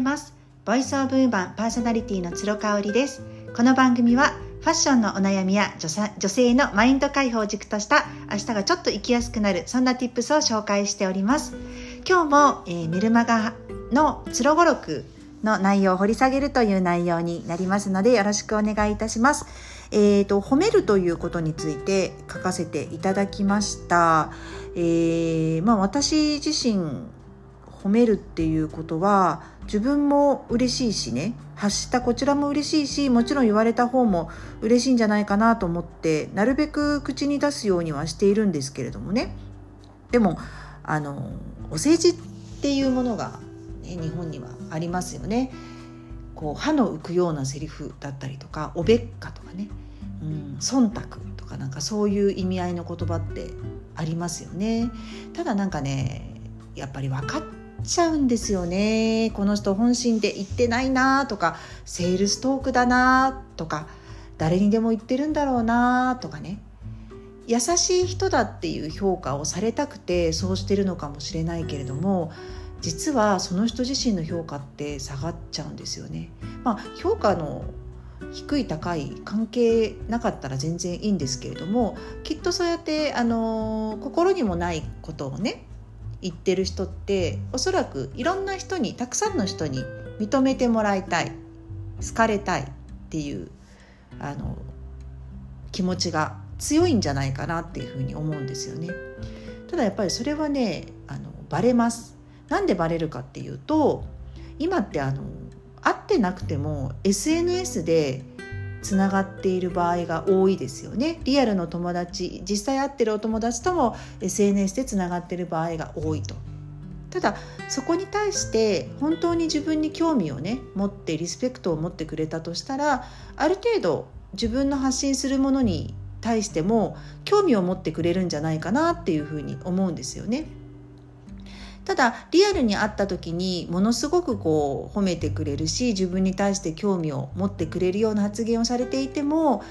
います。ボイスオブウーマンパーソナリティの鶴香織です。この番組はファッションのお悩みや女性のマインド解放を軸とした明日がちょっと生きやすくなるそんな tips を紹介しております。今日も、えー、メルマガの鶴語録の内容を掘り下げるという内容になりますのでよろしくお願いいたします。えーと、褒めるということについて書かせていただきました。えーまあ、私自身褒めるっていうことは自分も嬉しいしね発したこちらも嬉しいしもちろん言われた方も嬉しいんじゃないかなと思ってなるべく口に出すようにはしているんですけれどもねでもあのお世辞っていうものが、ね、日本にはありますよね。こう歯の浮くようなセリフだったりとかおべっかとかね、うん、忖度とかなんかそういう意味合いの言葉ってありますよね。ただなんかねやっぱり分かっちゃうんですよねこの人本心で言ってないなとかセールストークだなとか誰にでも言ってるんだろうなとかね優しい人だっていう評価をされたくてそうしてるのかもしれないけれども実はその人自身の評価って下がっちゃうんですよね。まあ、評価の低い高い関係なかったら全然いいんですけれどもきっとそうやってあの心にもないことをね言ってる人っておそらくいろんな人にたくさんの人に認めてもらいたい好かれたいっていうあの気持ちが強いんじゃないかなっていうふうに思うんですよね。ただやっぱりそれはねあのバレます。なんでバレるかっていうと今ってあの会ってなくても SNS でつながっている場合が多いですよねリアルの友達実際会ってるお友達とも SNS でつながっている場合が多いとただそこに対して本当に自分に興味をね持ってリスペクトを持ってくれたとしたらある程度自分の発信するものに対しても興味を持ってくれるんじゃないかなっていうふうに思うんですよね。ただリアルに会った時にものすごくこう褒めてくれるし自分に対して興味を持ってくれるような発言をされていても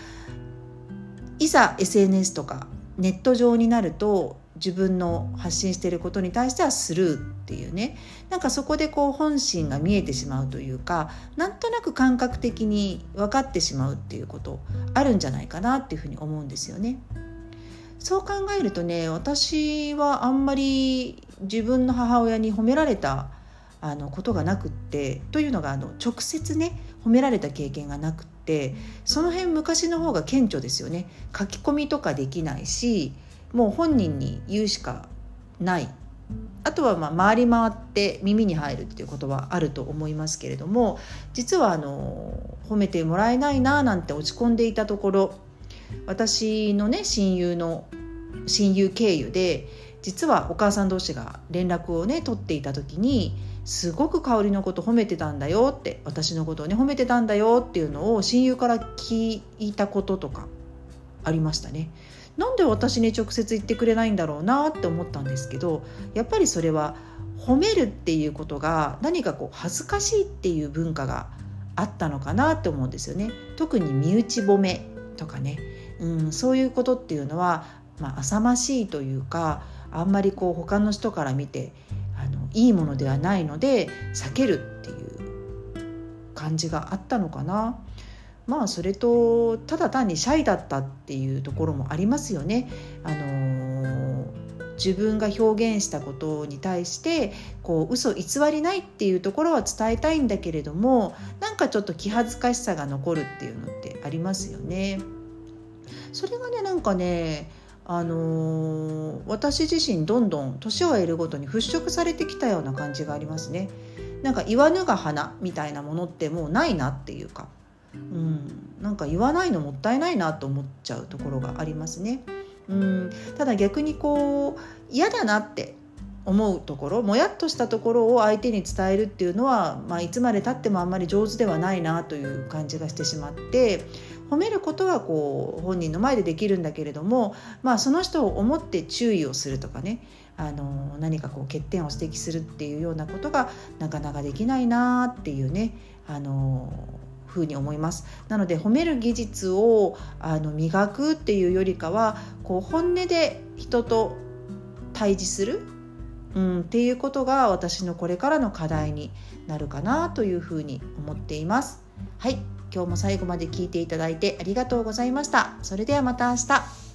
いざ SNS とかネット上になると自分の発信していることに対してはスルーっていうねなんかそこでこう本心が見えてしまうというかなんとなく感覚的に分かってしまうっていうことあるんじゃないかなっていうふうに思うんですよね。そう考えるとね私はあんまり自分の母親に褒められたあのことがなくってというのがあの直接ね褒められた経験がなくってその辺昔の方が顕著ですよね。書き込みとかできないしもう本人に言うしかない。あとはまあ回り回って耳に入るっていうことはあると思いますけれども実はあの褒めてもらえないななんて落ち込んでいたところ私のね親友の親友経由で実はお母さん同士が連絡をね取っていた時にすごく香りのこと褒めてたんだよって私のことをね褒めてたんだよっていうのを親友から聞いたこととかありましたね。なんで私に直接言ってくれないんだろうなって思ったんですけどやっぱりそれは褒めるっていうことが何かこう恥ずかしいっていう文化があったのかなって思うんですよね。特に身内褒めとかねうん、そういうことっていうのは、まあ、浅ましいというかあんまりこう他の人から見てあのいいものではないので避けるっていう感じがあったのかな。まあそれとただ単にシャイだったっていうところもありますよね。あの、自分が表現したことに対してこう嘘偽りないっていうところは伝えたいんだけれどもなんかちょっと気恥ずかしさが残るっていうのってありますよね。それがねなんかねあのー、私自身どんどん年を得るごとに払拭されてきたような感じがありますね。なんか言わぬが花みたいなものってもうないなっていうか、うん、なんか言わないのもったいないなと思っちゃうところがありますね。うん、ただ逆にこう嫌だなって思うところもやっとしたところを相手に伝えるっていうのは、まあ、いつまでたってもあんまり上手ではないなという感じがしてしまって褒めることはこう本人の前でできるんだけれども、まあ、その人を思って注意をするとかねあの何かこう欠点を指摘するっていうようなことがなかなかできないなっていうねあのふうに思います。なので褒める技術をあの磨くっていうよりかはこう本音で人と対峙するうん、っていうことが私のこれからの課題になるかなというふうに思っています。はい今日も最後まで聞いていただいてありがとうございました。それではまた明日。